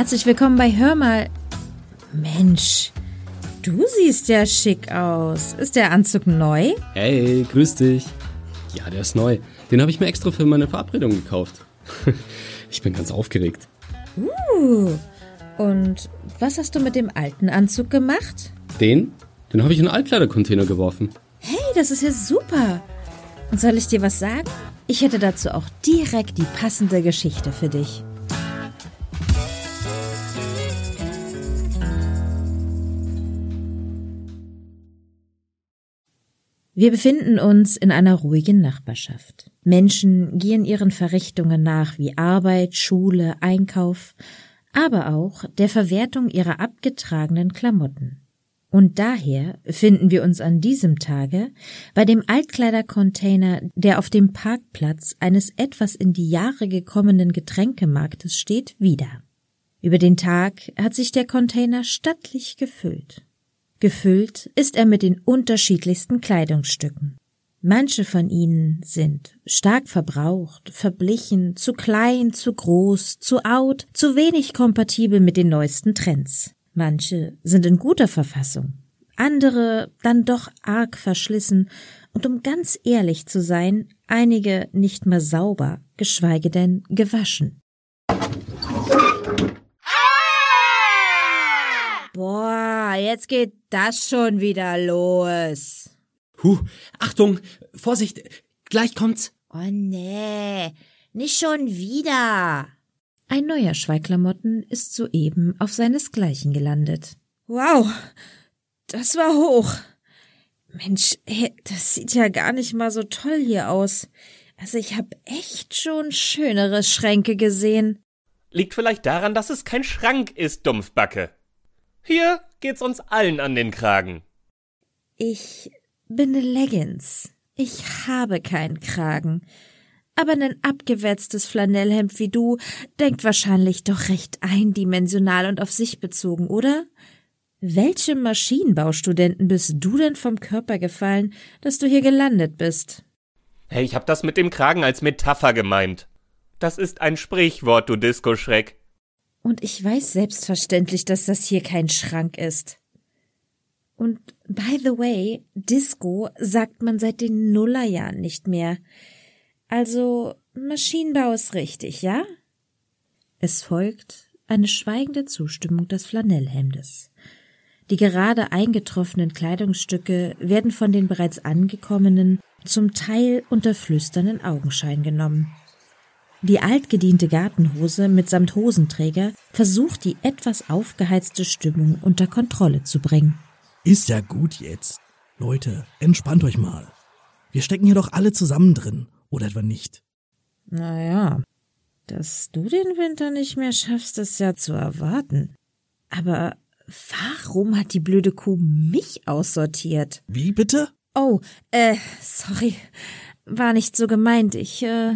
Herzlich willkommen bei Hör mal. Mensch, du siehst ja schick aus. Ist der Anzug neu? Hey, grüß dich. Ja, der ist neu. Den habe ich mir extra für meine Verabredung gekauft. ich bin ganz aufgeregt. Uh, und was hast du mit dem alten Anzug gemacht? Den? Den habe ich in einen Altkleidercontainer geworfen. Hey, das ist ja super. Und soll ich dir was sagen? Ich hätte dazu auch direkt die passende Geschichte für dich. Wir befinden uns in einer ruhigen Nachbarschaft. Menschen gehen ihren Verrichtungen nach wie Arbeit, Schule, Einkauf, aber auch der Verwertung ihrer abgetragenen Klamotten. Und daher finden wir uns an diesem Tage bei dem Altkleidercontainer, der auf dem Parkplatz eines etwas in die Jahre gekommenen Getränkemarktes steht, wieder. Über den Tag hat sich der Container stattlich gefüllt. Gefüllt ist er mit den unterschiedlichsten Kleidungsstücken. Manche von ihnen sind stark verbraucht, verblichen, zu klein, zu groß, zu out, zu wenig kompatibel mit den neuesten Trends. Manche sind in guter Verfassung, andere dann doch arg verschlissen und um ganz ehrlich zu sein, einige nicht mehr sauber, geschweige denn gewaschen. Jetzt geht das schon wieder los. Huh, Achtung, Vorsicht, gleich kommt's. Oh nee, nicht schon wieder. Ein neuer Schweiklamotten ist soeben auf seinesgleichen gelandet. Wow, das war hoch. Mensch, ey, das sieht ja gar nicht mal so toll hier aus. Also ich hab echt schon schönere Schränke gesehen. Liegt vielleicht daran, dass es kein Schrank ist, Dumpfbacke. Hier geht's uns allen an den Kragen. Ich bin ne Leggings. Ich habe keinen Kragen. Aber nen abgewetztes Flanellhemd wie du denkt wahrscheinlich doch recht eindimensional und auf sich bezogen, oder? Welchem Maschinenbaustudenten bist du denn vom Körper gefallen, dass du hier gelandet bist? Hey, ich hab das mit dem Kragen als Metapher gemeint. Das ist ein Sprichwort, du Disco-Schreck. Und ich weiß selbstverständlich, dass das hier kein Schrank ist. Und by the way, Disco sagt man seit den Nullerjahren nicht mehr. Also Maschinenbau ist richtig, ja? Es folgt eine schweigende Zustimmung des Flanellhemdes. Die gerade eingetroffenen Kleidungsstücke werden von den bereits angekommenen zum Teil unter flüsternden Augenschein genommen. Die altgediente Gartenhose mitsamt Hosenträger versucht die etwas aufgeheizte Stimmung unter Kontrolle zu bringen. Ist ja gut jetzt. Leute, entspannt euch mal. Wir stecken hier doch alle zusammen drin, oder etwa nicht? Naja, dass du den Winter nicht mehr schaffst, ist ja zu erwarten. Aber warum hat die blöde Kuh mich aussortiert? Wie bitte? Oh, äh, sorry. War nicht so gemeint. Ich, äh,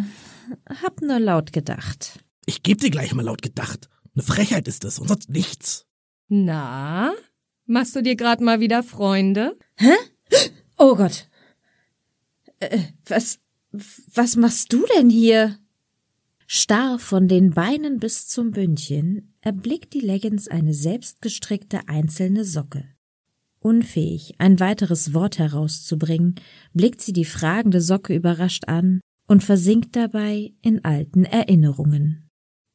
hab nur laut gedacht. Ich geb dir gleich mal laut gedacht. Eine Frechheit ist es und sonst nichts. Na, machst du dir grad mal wieder Freunde? Hä? Oh Gott. Äh, was, was machst du denn hier? Starr von den Beinen bis zum Bündchen erblickt die Leggins eine selbstgestrickte einzelne Socke. Unfähig, ein weiteres Wort herauszubringen, blickt sie die fragende Socke überrascht an und versinkt dabei in alten Erinnerungen.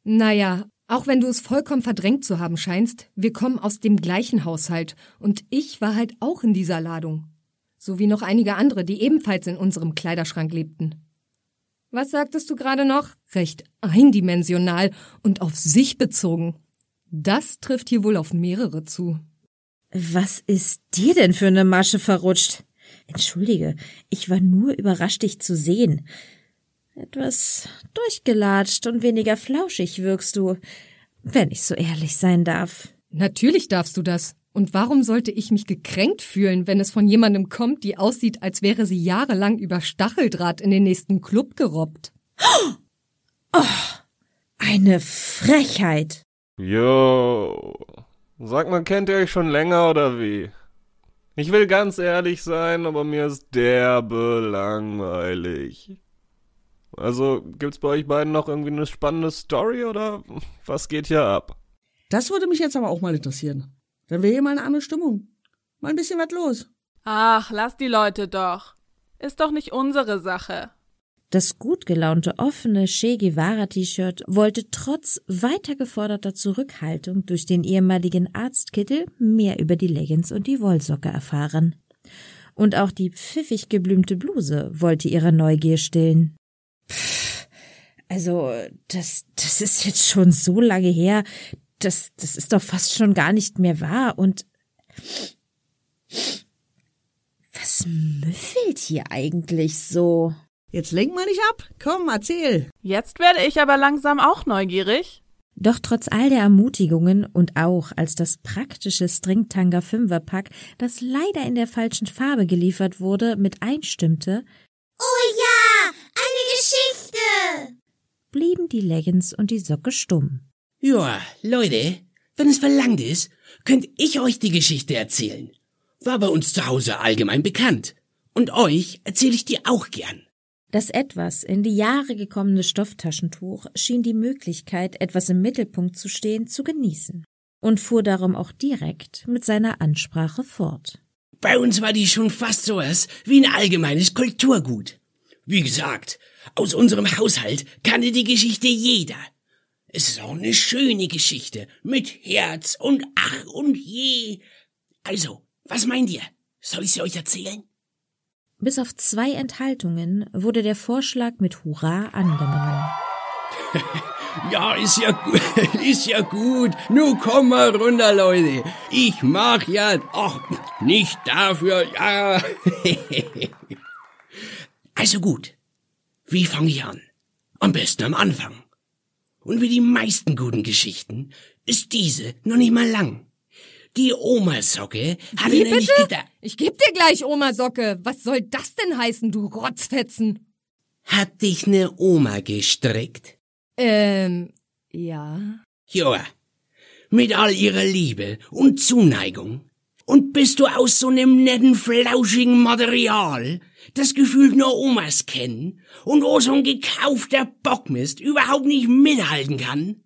Naja, auch wenn du es vollkommen verdrängt zu haben scheinst, wir kommen aus dem gleichen Haushalt und ich war halt auch in dieser Ladung. So wie noch einige andere, die ebenfalls in unserem Kleiderschrank lebten. Was sagtest du gerade noch? Recht eindimensional und auf sich bezogen. Das trifft hier wohl auf mehrere zu. Was ist dir denn für eine Masche verrutscht? Entschuldige, ich war nur überrascht, dich zu sehen. Etwas durchgelatscht und weniger flauschig wirkst du, wenn ich so ehrlich sein darf. Natürlich darfst du das. Und warum sollte ich mich gekränkt fühlen, wenn es von jemandem kommt, die aussieht, als wäre sie jahrelang über Stacheldraht in den nächsten Club gerobbt? Oh, eine Frechheit. Jo. Sag mal, kennt ihr euch schon länger oder wie? Ich will ganz ehrlich sein, aber mir ist derbe langweilig. Also, gibt's bei euch beiden noch irgendwie eine spannende Story oder was geht hier ab? Das würde mich jetzt aber auch mal interessieren. Dann wäre hier mal eine andere Stimmung. Mal ein bisschen was los. Ach, lass die Leute doch. Ist doch nicht unsere Sache. Das gut gelaunte offene Che Guevara-T-Shirt wollte trotz weiter geforderter Zurückhaltung durch den ehemaligen Arztkittel mehr über die Leggings und die Wollsocke erfahren. Und auch die pfiffig geblümte Bluse wollte ihre Neugier stillen. Pff, also, das, das ist jetzt schon so lange her. Das, das ist doch fast schon gar nicht mehr wahr und was müffelt hier eigentlich so? Jetzt lenk mal nicht ab. Komm, erzähl. Jetzt werde ich aber langsam auch neugierig. Doch trotz all der Ermutigungen und auch als das praktische Stringtanga Fünferpack, das leider in der falschen Farbe geliefert wurde, mit einstimmte, Oh ja! Blieben die Leggings und die Socke stumm. Ja, Leute, wenn es verlangt ist, könnt ich euch die Geschichte erzählen. War bei uns zu Hause allgemein bekannt. Und euch erzähle ich die auch gern. Das etwas in die Jahre gekommene Stofftaschentuch schien die Möglichkeit, etwas im Mittelpunkt zu stehen, zu genießen und fuhr darum auch direkt mit seiner Ansprache fort. Bei uns war die schon fast sowas wie ein allgemeines Kulturgut. Wie gesagt, aus unserem Haushalt kannte die Geschichte jeder. Es ist auch eine schöne Geschichte mit Herz und ach und je. Also, was meint ihr? Soll ich sie euch erzählen? Bis auf zwei Enthaltungen wurde der Vorschlag mit Hurra angenommen. Ja, ist ja gut, ist ja gut. Nu komm mal runter, Leute. Ich mach ja, ach, nicht dafür, ja. Also gut. Wie fange ich an? Am besten am Anfang. Und wie die meisten guten Geschichten ist diese noch nicht mal lang. Die Omasocke hatte Wie nämlich bitte? gedacht, Ich geb dir gleich Oma Socke. Was soll das denn heißen, du Rotzfetzen? hat dich ne Oma gestrickt? Ähm, ja. Joa, mit all ihrer Liebe und Zuneigung. Und bist du aus so nem netten, flauschigen Material, das gefühlt nur Omas kennen und wo so ein gekaufter Bockmist überhaupt nicht mithalten kann?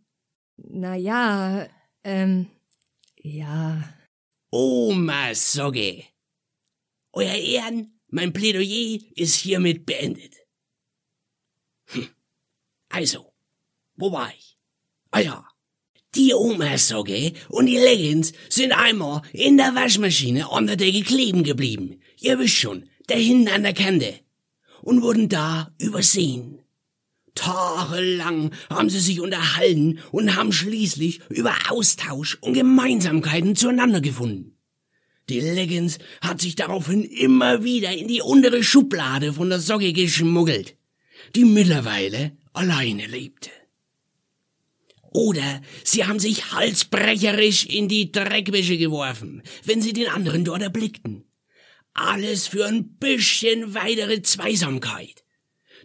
Na ja, ähm, ja. Omas Sogge. Euer Ehren, mein Plädoyer ist hiermit beendet. Hm. Also, wo war ich? Ah ja. Die Omasocke und die Leggings sind einmal in der Waschmaschine unter der kleben geblieben. Ihr wisst schon, da hinten an der Kante. Und wurden da übersehen. Tagelang haben sie sich unterhalten und haben schließlich über Austausch und Gemeinsamkeiten zueinander gefunden. Die Leggings hat sich daraufhin immer wieder in die untere Schublade von der Socke geschmuggelt, die mittlerweile alleine lebte. Oder sie haben sich halsbrecherisch in die Dreckwäsche geworfen, wenn sie den anderen dort erblickten. Alles für ein bisschen weitere Zweisamkeit,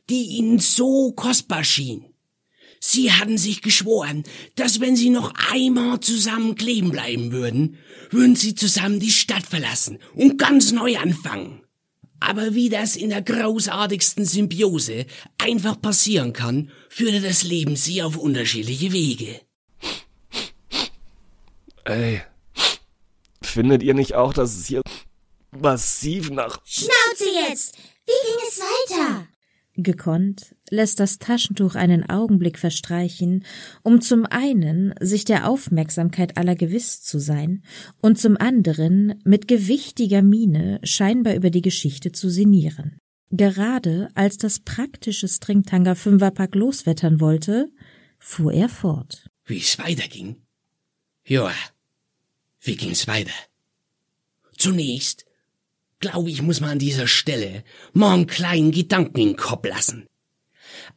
die ihnen so kostbar schien. Sie hatten sich geschworen, dass wenn sie noch einmal zusammen kleben bleiben würden, würden sie zusammen die Stadt verlassen und ganz neu anfangen. Aber wie das in der großartigsten Symbiose einfach passieren kann, führte das Leben sie auf unterschiedliche Wege. Ey, findet ihr nicht auch, dass es hier massiv nach... Schnauze jetzt! Wie ging es weiter? Gekonnt lässt das Taschentuch einen Augenblick verstreichen, um zum einen sich der Aufmerksamkeit aller gewiss zu sein und zum anderen mit gewichtiger Miene scheinbar über die Geschichte zu sinnieren. Gerade als das praktische Stringtanger Fünferpack loswettern wollte, fuhr er fort. Wie es weiterging? Ja, wie ging's weiter? Zunächst, glaube ich, muss man an dieser Stelle mal einen kleinen Gedanken in den Kopf lassen.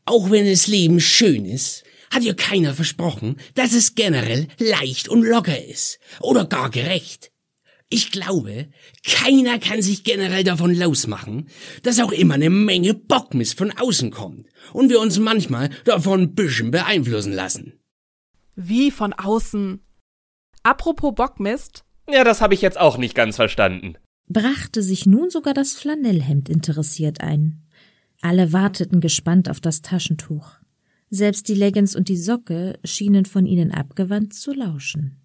Auch wenn das Leben schön ist, hat ja keiner versprochen, dass es generell leicht und locker ist oder gar gerecht. Ich glaube, keiner kann sich generell davon losmachen, dass auch immer eine Menge Bockmist von außen kommt und wir uns manchmal davon ein bisschen beeinflussen lassen. Wie von außen. Apropos Bockmist, Ja, das habe ich jetzt auch nicht ganz verstanden. Brachte sich nun sogar das Flanellhemd interessiert ein. Alle warteten gespannt auf das Taschentuch. Selbst die Leggings und die Socke schienen von ihnen abgewandt zu lauschen.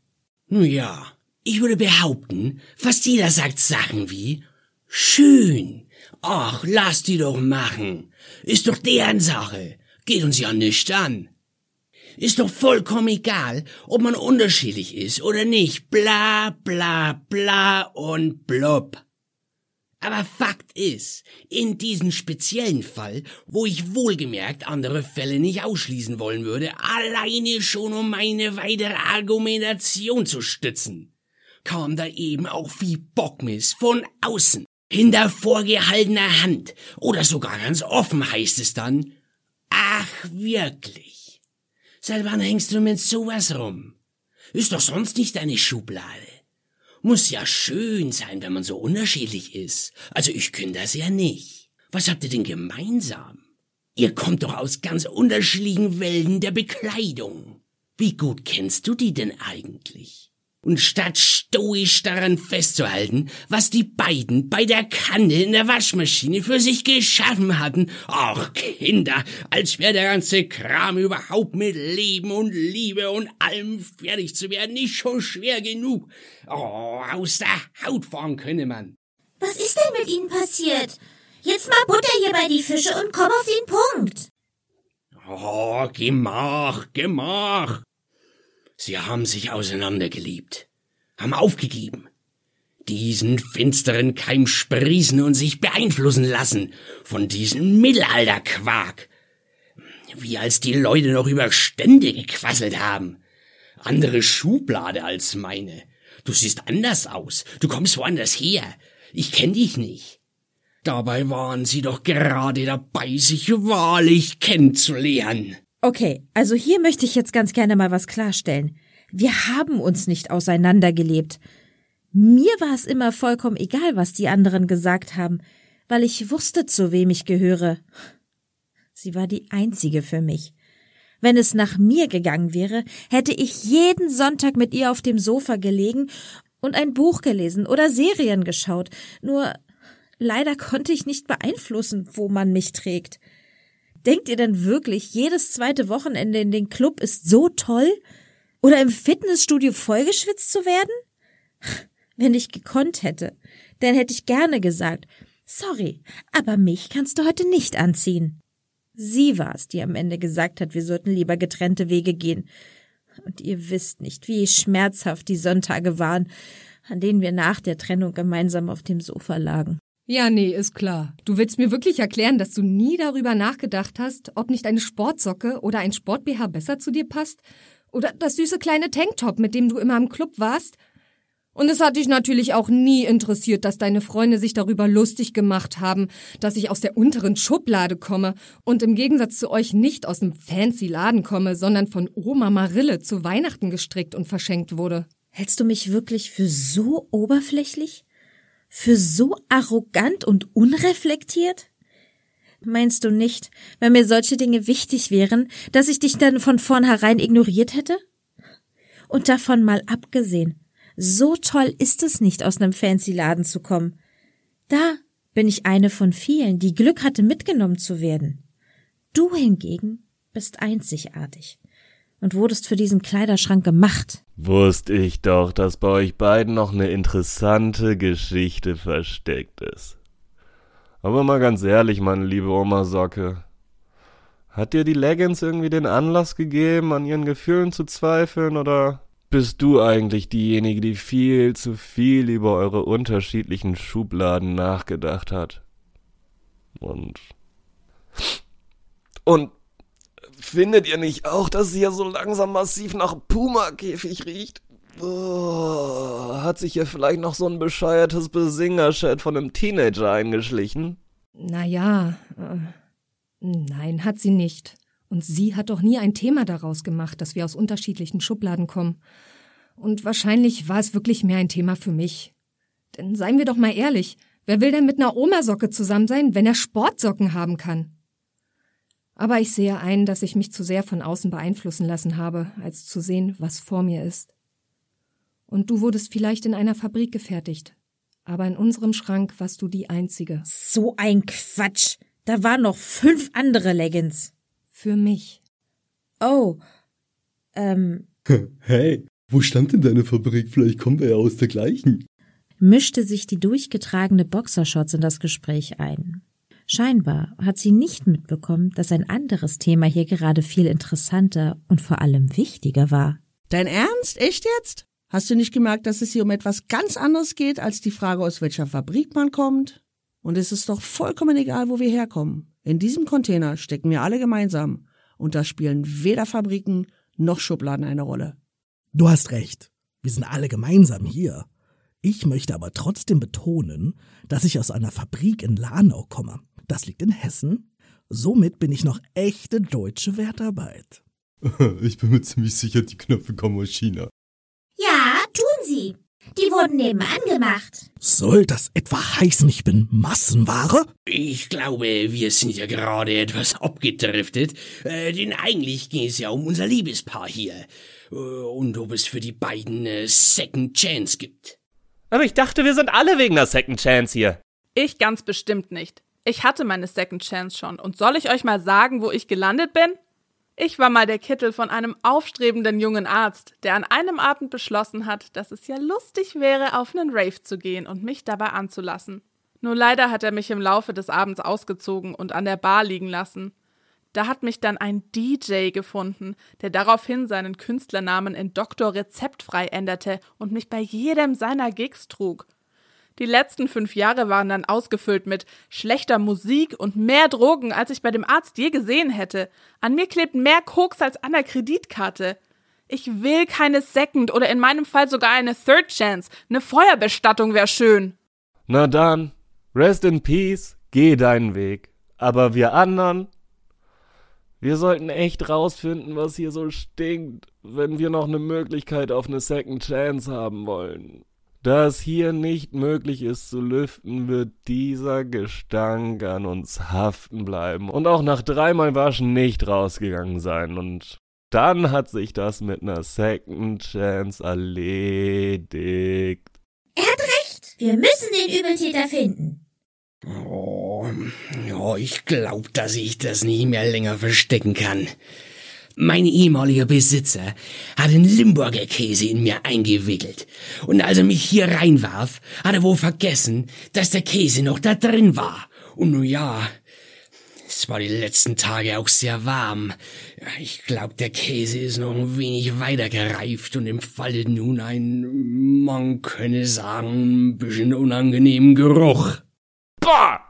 Nun ja, ich würde behaupten, fast jeder sagt Sachen wie schön. Ach, lass die doch machen. Ist doch deren Sache. Geht uns ja nicht an. Ist doch vollkommen egal, ob man unterschiedlich ist oder nicht. Bla, bla, bla und blub. Aber Fakt ist, in diesem speziellen Fall, wo ich wohlgemerkt andere Fälle nicht ausschließen wollen würde, alleine schon um meine weitere Argumentation zu stützen, kam da eben auch wie Bockmiss von außen, hinter vorgehaltener Hand, oder sogar ganz offen heißt es dann, ach wirklich, seit wann hängst du mit sowas rum? Ist doch sonst nicht deine Schublade. Muss ja schön sein, wenn man so unterschiedlich ist. Also ich könnte das ja nicht. Was habt ihr denn gemeinsam? Ihr kommt doch aus ganz unterschiedlichen Welten der Bekleidung. Wie gut kennst du die denn eigentlich? Und statt stoisch daran festzuhalten, was die beiden bei der Kanne in der Waschmaschine für sich geschaffen hatten, ach Kinder, als wäre der ganze Kram überhaupt mit Leben und Liebe und allem fertig zu werden nicht schon schwer genug. Oh, aus der Haut fahren könne man. Was ist denn mit Ihnen passiert? Jetzt mal Butter hier bei die Fische und komm auf den Punkt. Oh, Gemach, Gemach. Sie haben sich auseinandergeliebt, haben aufgegeben, diesen finsteren Keim sprießen und sich beeinflussen lassen von diesem Mittelalterquark. Wie als die Leute noch über Stände gequasselt haben. Andere Schublade als meine. Du siehst anders aus, du kommst woanders her. Ich kenn dich nicht. Dabei waren sie doch gerade dabei, sich wahrlich kennenzulernen. Okay, also hier möchte ich jetzt ganz gerne mal was klarstellen. Wir haben uns nicht auseinandergelebt. Mir war es immer vollkommen egal, was die anderen gesagt haben, weil ich wusste, zu wem ich gehöre. Sie war die einzige für mich. Wenn es nach mir gegangen wäre, hätte ich jeden Sonntag mit ihr auf dem Sofa gelegen und ein Buch gelesen oder Serien geschaut. Nur leider konnte ich nicht beeinflussen, wo man mich trägt. Denkt ihr denn wirklich, jedes zweite Wochenende in den Club ist so toll? Oder im Fitnessstudio vollgeschwitzt zu werden? Wenn ich gekonnt hätte, dann hätte ich gerne gesagt, sorry, aber mich kannst du heute nicht anziehen. Sie war es, die am Ende gesagt hat, wir sollten lieber getrennte Wege gehen. Und ihr wisst nicht, wie schmerzhaft die Sonntage waren, an denen wir nach der Trennung gemeinsam auf dem Sofa lagen. Ja, nee, ist klar. Du willst mir wirklich erklären, dass du nie darüber nachgedacht hast, ob nicht eine Sportsocke oder ein Sport-BH besser zu dir passt? Oder das süße kleine Tanktop, mit dem du immer im Club warst? Und es hat dich natürlich auch nie interessiert, dass deine Freunde sich darüber lustig gemacht haben, dass ich aus der unteren Schublade komme und im Gegensatz zu euch nicht aus dem fancy Laden komme, sondern von Oma Marille zu Weihnachten gestrickt und verschenkt wurde. Hältst du mich wirklich für so oberflächlich? Für so arrogant und unreflektiert? Meinst du nicht, wenn mir solche Dinge wichtig wären, dass ich dich dann von vornherein ignoriert hätte? Und davon mal abgesehen, so toll ist es nicht, aus einem fancy Laden zu kommen. Da bin ich eine von vielen, die Glück hatte, mitgenommen zu werden. Du hingegen bist einzigartig und wurdest für diesen Kleiderschrank gemacht. Wusste ich doch, dass bei euch beiden noch eine interessante Geschichte versteckt ist. Aber mal ganz ehrlich, meine liebe Oma Socke. Hat dir die Leggings irgendwie den Anlass gegeben, an ihren Gefühlen zu zweifeln, oder bist du eigentlich diejenige, die viel zu viel über eure unterschiedlichen Schubladen nachgedacht hat? Und. Und Findet ihr nicht auch, dass sie hier so langsam massiv nach Puma-Käfig riecht? Oh, hat sich hier vielleicht noch so ein bescheuertes Besingerchat von einem Teenager eingeschlichen? Naja, äh, nein, hat sie nicht. Und sie hat doch nie ein Thema daraus gemacht, dass wir aus unterschiedlichen Schubladen kommen. Und wahrscheinlich war es wirklich mehr ein Thema für mich. Denn seien wir doch mal ehrlich, wer will denn mit einer Omasocke zusammen sein, wenn er Sportsocken haben kann? Aber ich sehe ein, dass ich mich zu sehr von außen beeinflussen lassen habe, als zu sehen, was vor mir ist. Und du wurdest vielleicht in einer Fabrik gefertigt. Aber in unserem Schrank warst du die Einzige. So ein Quatsch. Da waren noch fünf andere Leggings. Für mich. Oh. Ähm. Hey, Wo stand denn deine Fabrik? Vielleicht kommen wir ja aus der gleichen. Mischte sich die durchgetragene Boxershorts in das Gespräch ein. Scheinbar hat sie nicht mitbekommen, dass ein anderes Thema hier gerade viel interessanter und vor allem wichtiger war. Dein Ernst? Echt jetzt? Hast du nicht gemerkt, dass es hier um etwas ganz anderes geht, als die Frage, aus welcher Fabrik man kommt? Und es ist doch vollkommen egal, wo wir herkommen. In diesem Container stecken wir alle gemeinsam. Und da spielen weder Fabriken noch Schubladen eine Rolle. Du hast recht. Wir sind alle gemeinsam hier. Ich möchte aber trotzdem betonen, dass ich aus einer Fabrik in Lanau komme. Das liegt in Hessen. Somit bin ich noch echte deutsche Wertarbeit. Ich bin mir ziemlich sicher, die Knöpfe kommen aus China. Ja, tun sie. Die wurden nebenan gemacht. Soll das etwa heißen, ich bin Massenware? Ich glaube, wir sind ja gerade etwas abgedriftet, äh, denn eigentlich ging es ja um unser Liebespaar hier äh, und ob es für die beiden äh, Second Chance gibt. Aber ich dachte, wir sind alle wegen der Second Chance hier. Ich ganz bestimmt nicht. Ich hatte meine Second Chance schon. Und soll ich euch mal sagen, wo ich gelandet bin? Ich war mal der Kittel von einem aufstrebenden jungen Arzt, der an einem Abend beschlossen hat, dass es ja lustig wäre, auf einen Rave zu gehen und mich dabei anzulassen. Nur leider hat er mich im Laufe des Abends ausgezogen und an der Bar liegen lassen. Da hat mich dann ein DJ gefunden, der daraufhin seinen Künstlernamen in Doktor Rezeptfrei änderte und mich bei jedem seiner Gigs trug. Die letzten fünf Jahre waren dann ausgefüllt mit schlechter Musik und mehr Drogen, als ich bei dem Arzt je gesehen hätte. An mir klebt mehr Koks als an der Kreditkarte. Ich will keine Second oder in meinem Fall sogar eine Third Chance. Eine Feuerbestattung wäre schön. Na dann, rest in peace, geh deinen Weg. Aber wir anderen, wir sollten echt rausfinden, was hier so stinkt, wenn wir noch eine Möglichkeit auf eine Second Chance haben wollen. Da es hier nicht möglich ist zu lüften, wird dieser Gestank an uns haften bleiben und auch nach dreimal Waschen nicht rausgegangen sein. Und dann hat sich das mit einer Second Chance erledigt. Er hat recht. Wir müssen den Übeltäter finden. Oh, ja, ich glaub, dass ich das nicht mehr länger verstecken kann. Mein ehemaliger Besitzer hat einen Limburger Käse in mir eingewickelt. Und als er mich hier reinwarf, hat er wohl vergessen, dass der Käse noch da drin war. Und nun ja, es war die letzten Tage auch sehr warm. Ich glaub, der Käse ist noch ein wenig weiter gereift und entfaltet nun ein, man könne sagen, ein bisschen unangenehmen Geruch. Boah!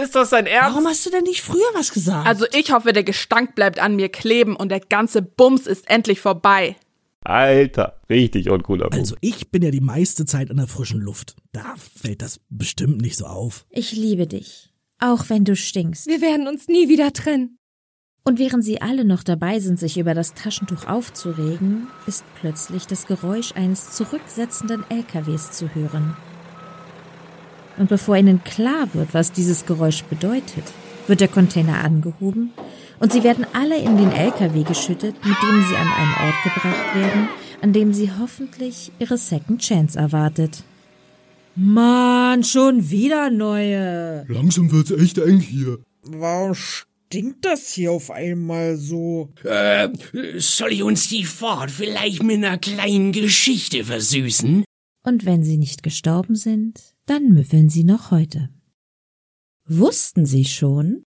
Ist das dein Ernst? Warum hast du denn nicht früher was gesagt? Also ich hoffe, der Gestank bleibt an mir kleben und der ganze Bums ist endlich vorbei. Alter, richtig uncooler Move. Also ich bin ja die meiste Zeit in der frischen Luft. Da fällt das bestimmt nicht so auf. Ich liebe dich, auch wenn du stinkst. Wir werden uns nie wieder trennen. Und während sie alle noch dabei sind, sich über das Taschentuch aufzuregen, ist plötzlich das Geräusch eines zurücksetzenden LKWs zu hören. Und bevor ihnen klar wird, was dieses Geräusch bedeutet, wird der Container angehoben und sie werden alle in den LKW geschüttet, mit dem sie an einen Ort gebracht werden, an dem sie hoffentlich ihre Second Chance erwartet. Mann, schon wieder neue. Langsam wird's echt eng hier. Warum stinkt das hier auf einmal so? Äh, soll ich uns die Fahrt vielleicht mit einer kleinen Geschichte versüßen? Und wenn sie nicht gestorben sind, dann müffeln sie noch heute. Wussten Sie schon?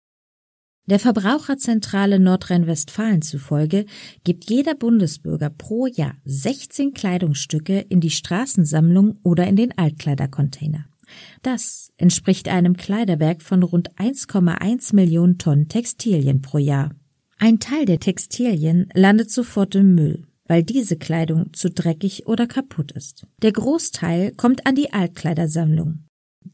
Der Verbraucherzentrale Nordrhein-Westfalen zufolge gibt jeder Bundesbürger pro Jahr 16 Kleidungsstücke in die Straßensammlung oder in den Altkleidercontainer. Das entspricht einem Kleiderberg von rund 1,1 Millionen Tonnen Textilien pro Jahr. Ein Teil der Textilien landet sofort im Müll, weil diese Kleidung zu dreckig oder kaputt ist. Der Großteil kommt an die Altkleidersammlung.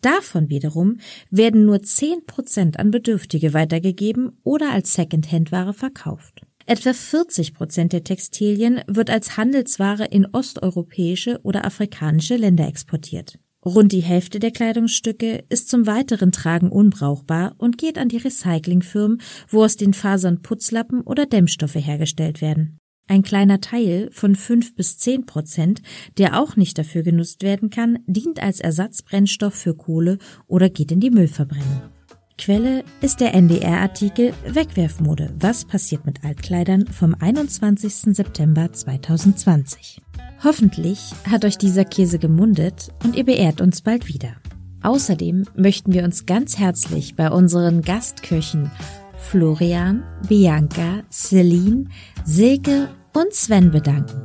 Davon wiederum werden nur 10% an Bedürftige weitergegeben oder als Secondhand-Ware verkauft. Etwa 40 Prozent der Textilien wird als Handelsware in osteuropäische oder afrikanische Länder exportiert. Rund die Hälfte der Kleidungsstücke ist zum weiteren Tragen unbrauchbar und geht an die Recyclingfirmen, wo aus den Fasern Putzlappen oder Dämmstoffe hergestellt werden. Ein kleiner Teil von fünf bis zehn Prozent, der auch nicht dafür genutzt werden kann, dient als Ersatzbrennstoff für Kohle oder geht in die Müllverbrennung. Quelle ist der NDR-Artikel Wegwerfmode. Was passiert mit Altkleidern vom 21. September 2020. Hoffentlich hat euch dieser Käse gemundet und ihr beehrt uns bald wieder. Außerdem möchten wir uns ganz herzlich bei unseren Gastköchen Florian, Bianca, Celine, Silke und Sven bedanken.